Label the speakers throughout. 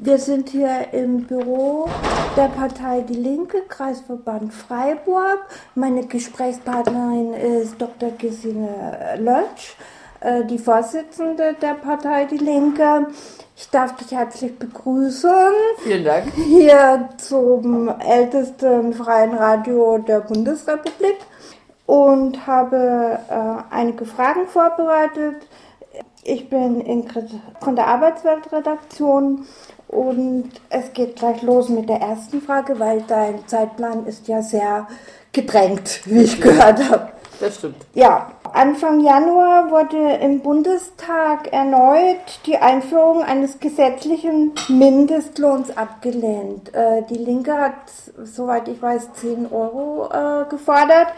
Speaker 1: Wir sind hier im Büro der Partei Die Linke, Kreisverband Freiburg. Meine Gesprächspartnerin ist Dr. Gesine Lötsch, äh, die Vorsitzende der Partei Die Linke. Ich darf dich herzlich begrüßen.
Speaker 2: Vielen Dank.
Speaker 1: Hier zum ältesten freien Radio der Bundesrepublik und habe äh, einige Fragen vorbereitet. Ich bin Ingrid von der Arbeitsweltredaktion und es geht gleich los mit der ersten Frage, weil dein Zeitplan ist ja sehr gedrängt, wie ich gehört habe.
Speaker 2: Das stimmt.
Speaker 1: Ja, Anfang Januar wurde im Bundestag erneut die Einführung eines gesetzlichen Mindestlohns abgelehnt. Äh, die Linke hat, soweit ich weiß, 10 Euro äh, gefordert.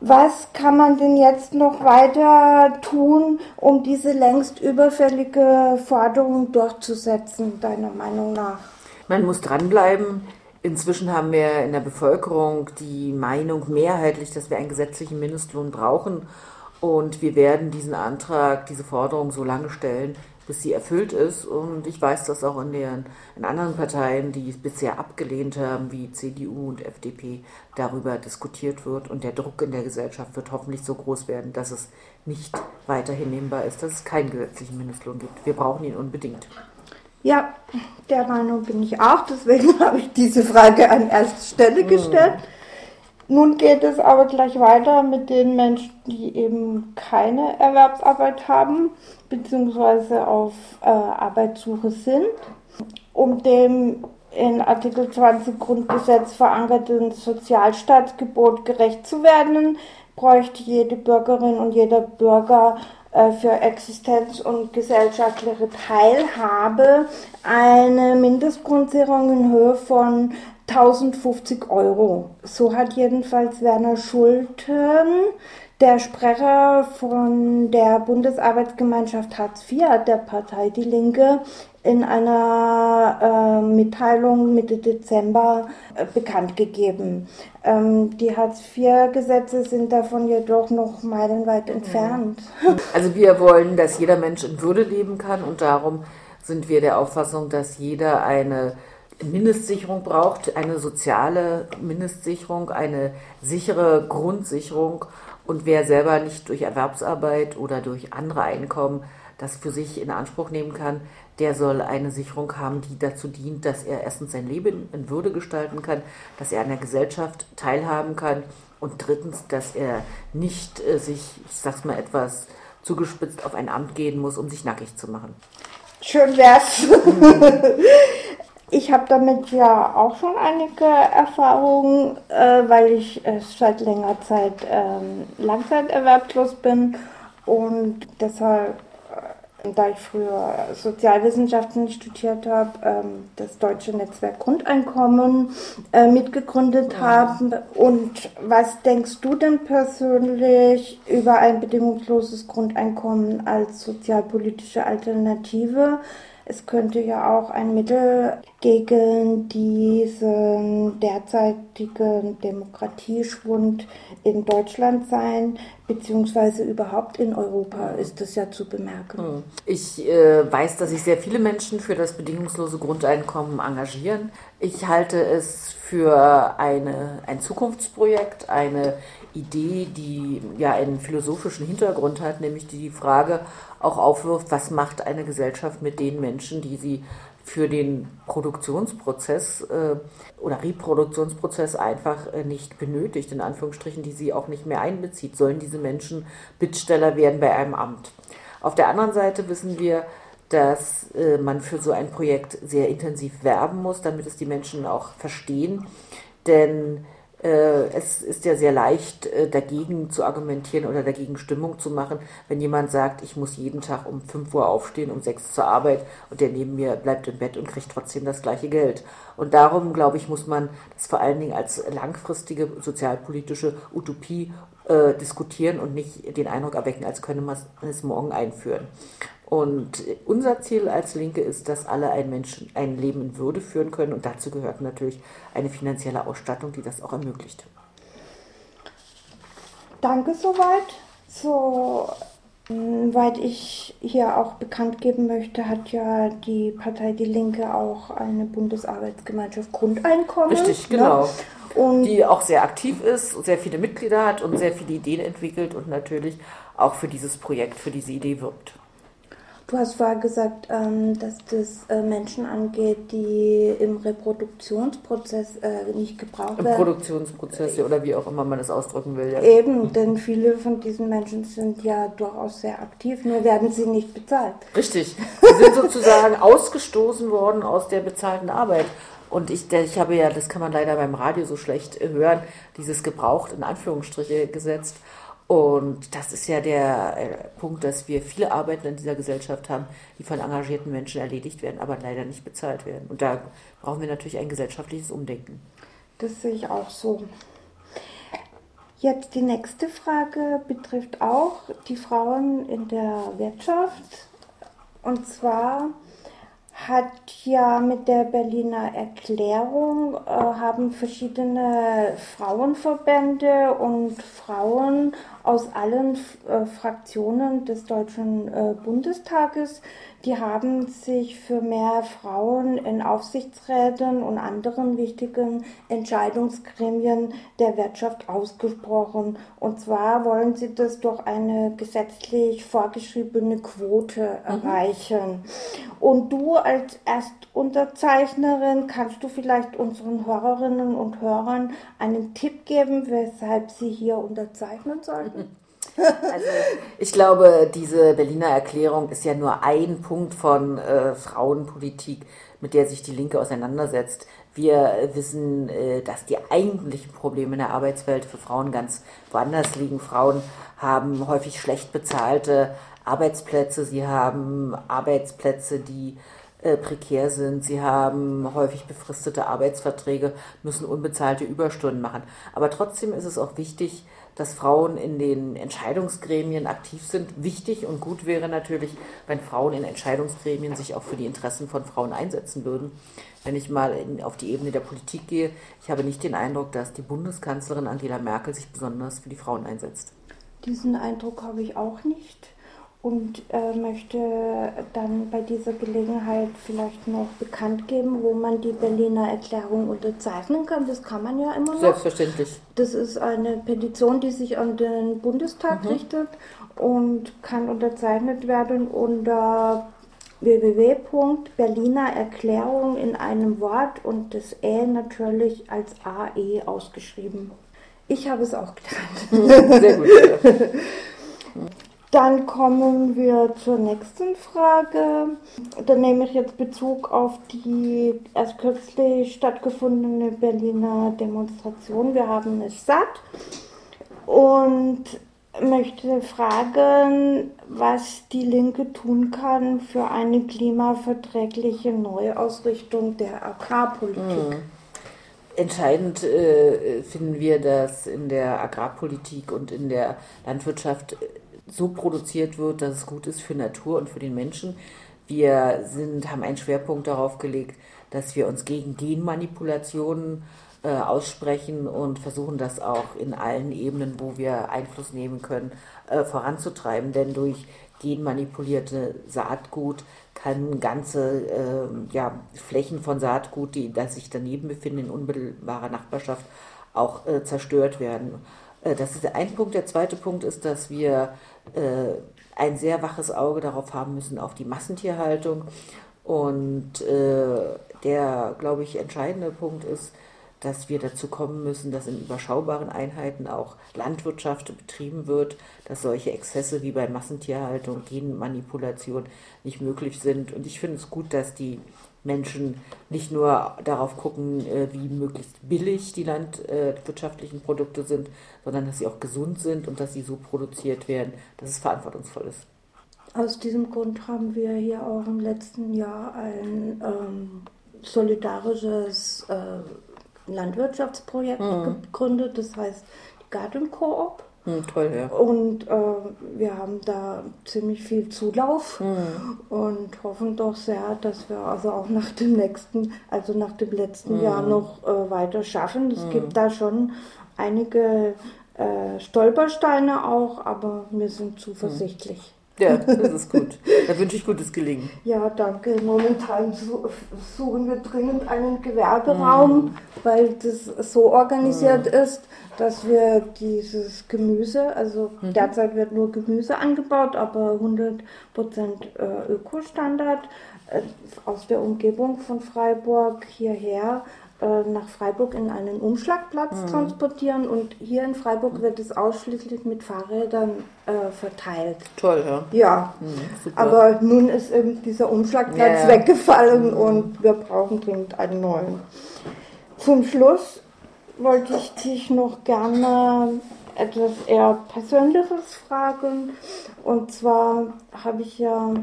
Speaker 1: Was kann man denn jetzt noch weiter tun, um diese längst überfällige Forderung durchzusetzen, deiner Meinung nach?
Speaker 2: Man muss dranbleiben. Inzwischen haben wir in der Bevölkerung die Meinung mehrheitlich, dass wir einen gesetzlichen Mindestlohn brauchen. Und wir werden diesen Antrag, diese Forderung so lange stellen, bis sie erfüllt ist. Und ich weiß, dass auch in, den, in anderen Parteien, die es bisher abgelehnt haben, wie CDU und FDP, darüber diskutiert wird. Und der Druck in der Gesellschaft wird hoffentlich so groß werden, dass es nicht weiter hinnehmbar ist, dass es keinen gesetzlichen Mindestlohn gibt. Wir brauchen ihn unbedingt.
Speaker 1: Ja, der Meinung bin ich auch. Deswegen habe ich diese Frage an erster Stelle gestellt. Mhm. Nun geht es aber gleich weiter mit den Menschen, die eben keine Erwerbsarbeit haben, beziehungsweise auf äh, Arbeitssuche sind. Um dem in Artikel 20 Grundgesetz verankerten Sozialstaatsgebot gerecht zu werden, bräuchte jede Bürgerin und jeder Bürger äh, für Existenz und gesellschaftliche Teilhabe eine Mindestgrundsicherung in Höhe von 1050 Euro. So hat jedenfalls Werner Schulten, der Sprecher von der Bundesarbeitsgemeinschaft Hartz IV der Partei Die Linke, in einer äh, Mitteilung Mitte Dezember äh, bekannt gegeben. Ähm, die Hartz-IV-Gesetze sind davon jedoch noch meilenweit entfernt.
Speaker 2: Also wir wollen, dass jeder Mensch in Würde leben kann und darum sind wir der Auffassung, dass jeder eine Mindestsicherung braucht, eine soziale Mindestsicherung, eine sichere Grundsicherung. Und wer selber nicht durch Erwerbsarbeit oder durch andere Einkommen das für sich in Anspruch nehmen kann, der soll eine Sicherung haben, die dazu dient, dass er erstens sein Leben in Würde gestalten kann, dass er an der Gesellschaft teilhaben kann und drittens, dass er nicht äh, sich, ich sag's mal etwas zugespitzt, auf ein Amt gehen muss, um sich nackig zu machen.
Speaker 1: Schön wär's. Ich habe damit ja auch schon einige Erfahrungen, äh, weil ich äh, seit längerer Zeit ähm, langzeiterwerbslos bin und deshalb, äh, da ich früher Sozialwissenschaften studiert habe, ähm, das deutsche Netzwerk Grundeinkommen äh, mitgegründet ja. habe. Und was denkst du denn persönlich über ein bedingungsloses Grundeinkommen als sozialpolitische Alternative? Es könnte ja auch ein Mittel gegen diesen derzeitigen Demokratieschwund in Deutschland sein, beziehungsweise überhaupt in Europa ist das ja zu bemerken. Hm.
Speaker 2: Ich äh, weiß, dass sich sehr viele Menschen für das bedingungslose Grundeinkommen engagieren. Ich halte es für eine, ein Zukunftsprojekt, eine Idee, die ja einen philosophischen Hintergrund hat, nämlich die Frage auch aufwirft, was macht eine Gesellschaft mit den Menschen, die sie für den Produktionsprozess äh, oder Reproduktionsprozess einfach äh, nicht benötigt, in Anführungsstrichen, die sie auch nicht mehr einbezieht. Sollen diese Menschen Bittsteller werden bei einem Amt? Auf der anderen Seite wissen wir, dass äh, man für so ein Projekt sehr intensiv werben muss, damit es die Menschen auch verstehen. Denn es ist ja sehr leicht, äh, dagegen zu argumentieren oder dagegen Stimmung zu machen, wenn jemand sagt, ich muss jeden Tag um 5 Uhr aufstehen, um 6 zur Arbeit und der neben mir bleibt im Bett und kriegt trotzdem das gleiche Geld. Und darum, glaube ich, muss man das vor allen Dingen als langfristige sozialpolitische Utopie äh, diskutieren und nicht den Eindruck erwecken, als könne man es morgen einführen. Und unser Ziel als Linke ist, dass alle ein, Menschen, ein Leben in Würde führen können. Und dazu gehört natürlich eine finanzielle Ausstattung, die das auch ermöglicht.
Speaker 1: Danke soweit. So Weil ich hier auch bekannt geben möchte, hat ja die Partei Die Linke auch eine Bundesarbeitsgemeinschaft Grundeinkommen.
Speaker 2: Richtig, ne? genau. Ne? Und die auch sehr aktiv ist, sehr viele Mitglieder hat und sehr viele Ideen entwickelt und natürlich auch für dieses Projekt, für diese Idee wirbt.
Speaker 1: Du hast vorher gesagt, ähm, dass das äh, Menschen angeht, die im Reproduktionsprozess äh, nicht gebraucht werden.
Speaker 2: Im Produktionsprozess oder wie auch immer man das ausdrücken will. Ja.
Speaker 1: Eben, denn viele von diesen Menschen sind ja durchaus sehr aktiv, nur werden sie nicht bezahlt.
Speaker 2: Richtig. Sie sind sozusagen ausgestoßen worden aus der bezahlten Arbeit. Und ich, ich habe ja, das kann man leider beim Radio so schlecht hören, dieses gebraucht in Anführungsstriche gesetzt. Und das ist ja der äh, Punkt, dass wir viele Arbeiten in dieser Gesellschaft haben, die von engagierten Menschen erledigt werden, aber leider nicht bezahlt werden. Und da brauchen wir natürlich ein gesellschaftliches Umdenken.
Speaker 1: Das sehe ich auch so. Jetzt die nächste Frage betrifft auch die Frauen in der Wirtschaft. Und zwar hat ja mit der Berliner Erklärung äh, haben verschiedene Frauenverbände und Frauen aus allen äh, Fraktionen des Deutschen äh, Bundestages die haben sich für mehr Frauen in Aufsichtsräten und anderen wichtigen Entscheidungsgremien der Wirtschaft ausgesprochen. Und zwar wollen sie das durch eine gesetzlich vorgeschriebene Quote mhm. erreichen. Und du als Erstunterzeichnerin kannst du vielleicht unseren Hörerinnen und Hörern einen Tipp geben, weshalb sie hier unterzeichnen sollten?
Speaker 2: Also ich glaube, diese Berliner Erklärung ist ja nur ein Punkt von äh, Frauenpolitik, mit der sich die Linke auseinandersetzt. Wir wissen, äh, dass die eigentlichen Probleme in der Arbeitswelt für Frauen ganz woanders liegen. Frauen haben häufig schlecht bezahlte Arbeitsplätze, sie haben Arbeitsplätze, die äh, prekär sind, sie haben häufig befristete Arbeitsverträge, müssen unbezahlte Überstunden machen. Aber trotzdem ist es auch wichtig, dass Frauen in den Entscheidungsgremien aktiv sind. Wichtig und gut wäre natürlich, wenn Frauen in Entscheidungsgremien sich auch für die Interessen von Frauen einsetzen würden. Wenn ich mal in, auf die Ebene der Politik gehe, ich habe nicht den Eindruck, dass die Bundeskanzlerin Angela Merkel sich besonders für die Frauen einsetzt.
Speaker 1: Diesen Eindruck habe ich auch nicht und äh, möchte dann bei dieser Gelegenheit vielleicht noch bekannt geben, wo man die Berliner Erklärung unterzeichnen kann. Das kann man ja immer noch.
Speaker 2: Selbstverständlich.
Speaker 1: Das ist eine Petition, die sich an den Bundestag mhm. richtet und kann unterzeichnet werden unter www.berliner Erklärung in einem Wort und das Ä natürlich als AE ausgeschrieben. Ich habe es auch getan. Sehr gut. Dann kommen wir zur nächsten Frage. Da nehme ich jetzt Bezug auf die erst kürzlich stattgefundene Berliner Demonstration. Wir haben es satt und möchte fragen, was die Linke tun kann für eine klimaverträgliche Neuausrichtung der Agrarpolitik. Hm.
Speaker 2: Entscheidend äh, finden wir, dass in der Agrarpolitik und in der Landwirtschaft so produziert wird, dass es gut ist für Natur und für den Menschen. Wir sind, haben einen Schwerpunkt darauf gelegt, dass wir uns gegen Genmanipulationen äh, aussprechen und versuchen das auch in allen Ebenen, wo wir Einfluss nehmen können, äh, voranzutreiben. Denn durch genmanipulierte Saatgut kann ganze äh, ja, Flächen von Saatgut, die das sich daneben befinden, in unmittelbarer Nachbarschaft, auch äh, zerstört werden. Äh, das ist ein Punkt. Der zweite Punkt ist, dass wir äh, ein sehr waches Auge darauf haben müssen, auf die Massentierhaltung. Und äh, der, glaube ich, entscheidende Punkt ist, dass wir dazu kommen müssen, dass in überschaubaren Einheiten auch Landwirtschaft betrieben wird, dass solche Exzesse wie bei Massentierhaltung, Genmanipulation nicht möglich sind. Und ich finde es gut, dass die Menschen nicht nur darauf gucken, äh, wie möglichst billig die landwirtschaftlichen Produkte sind, sondern dass sie auch gesund sind und dass sie so produziert werden, dass es verantwortungsvoll ist.
Speaker 1: Aus diesem Grund haben wir hier auch im letzten Jahr ein ähm, solidarisches äh, Landwirtschaftsprojekt mhm. gegründet, das heißt die Garden Coop.
Speaker 2: Hm, toll, ja.
Speaker 1: Und äh, wir haben da ziemlich viel Zulauf hm. und hoffen doch sehr, dass wir also auch nach dem nächsten, also nach dem letzten hm. Jahr noch äh, weiter schaffen. Es hm. gibt da schon einige äh, Stolpersteine auch, aber wir sind zuversichtlich.
Speaker 2: Ja, das ist gut. Da wünsche ich gutes Gelingen.
Speaker 1: Ja, danke. Momentan suchen wir dringend einen Gewerberaum, mhm. weil das so organisiert mhm. ist, dass wir dieses Gemüse, also mhm. derzeit wird nur Gemüse angebaut, aber 100% äh, Ökostandard äh, aus der Umgebung von Freiburg hierher äh, nach Freiburg in einen Umschlagplatz mhm. transportieren und hier in Freiburg wird es ausschließlich mit Fahrrädern äh, verteilt.
Speaker 2: Toll, ja.
Speaker 1: Ja, mhm, aber nun ist eben dieser Umschlagplatz ja, weggefallen mhm. und wir brauchen dringend einen neuen. Zum Schluss wollte ich dich noch gerne etwas eher Persönliches fragen. Und zwar habe ich ja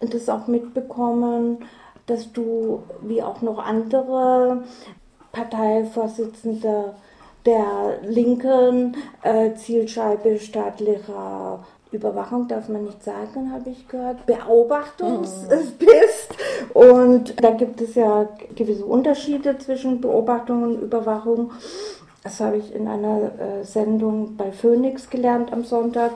Speaker 1: das auch mitbekommen, dass du, wie auch noch andere Parteivorsitzende der linken äh, Zielscheibe staatlicher Überwachung darf man nicht sagen, habe ich gehört, Beobachtungs mhm. Und da gibt es ja gewisse Unterschiede zwischen Beobachtung und Überwachung. Das habe ich in einer äh, Sendung bei Phoenix gelernt am Sonntag.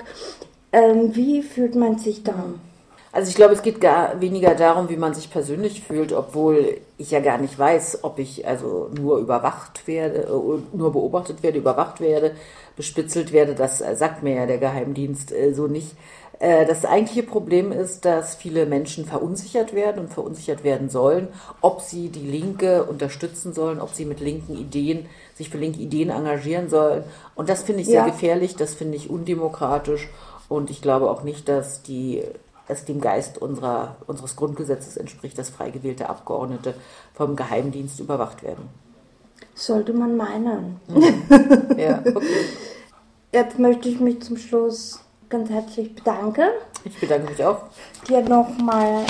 Speaker 1: Ähm, wie fühlt man sich da? Mhm.
Speaker 2: Also ich glaube, es geht gar weniger darum, wie man sich persönlich fühlt, obwohl ich ja gar nicht weiß, ob ich also nur überwacht werde, äh, nur beobachtet werde, überwacht werde, bespitzelt werde. Das sagt mir ja der Geheimdienst äh, so nicht. Äh, das eigentliche Problem ist, dass viele Menschen verunsichert werden und verunsichert werden sollen, ob sie die Linke unterstützen sollen, ob sie mit linken Ideen, sich für linke Ideen engagieren sollen. Und das finde ich sehr ja. gefährlich, das finde ich undemokratisch. Und ich glaube auch nicht, dass die es dem Geist unserer, unseres Grundgesetzes entspricht, dass frei gewählte Abgeordnete vom Geheimdienst überwacht werden.
Speaker 1: Sollte man meinen. Mhm. Ja, okay. Jetzt möchte ich mich zum Schluss ganz herzlich bedanken.
Speaker 2: Ich bedanke mich auch.
Speaker 1: Dir nochmal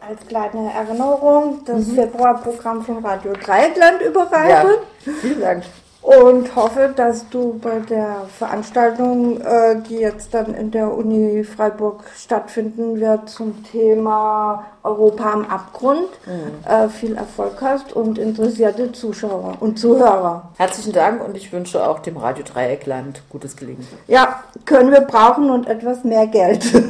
Speaker 1: als kleine Erinnerung das mhm. Februarprogramm von Radio Dreieckland überreichen.
Speaker 2: Ja, vielen Dank
Speaker 1: und hoffe, dass du bei der Veranstaltung, äh, die jetzt dann in der Uni Freiburg stattfinden wird, zum Thema Europa am Abgrund mhm. äh, viel Erfolg hast und interessierte Zuschauer und Zuhörer.
Speaker 2: Herzlichen Dank und ich wünsche auch dem Radio Dreieckland gutes Gelingen.
Speaker 1: Ja, können wir brauchen und etwas mehr Geld.
Speaker 2: ja,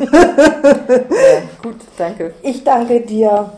Speaker 2: gut, danke.
Speaker 1: Ich danke dir.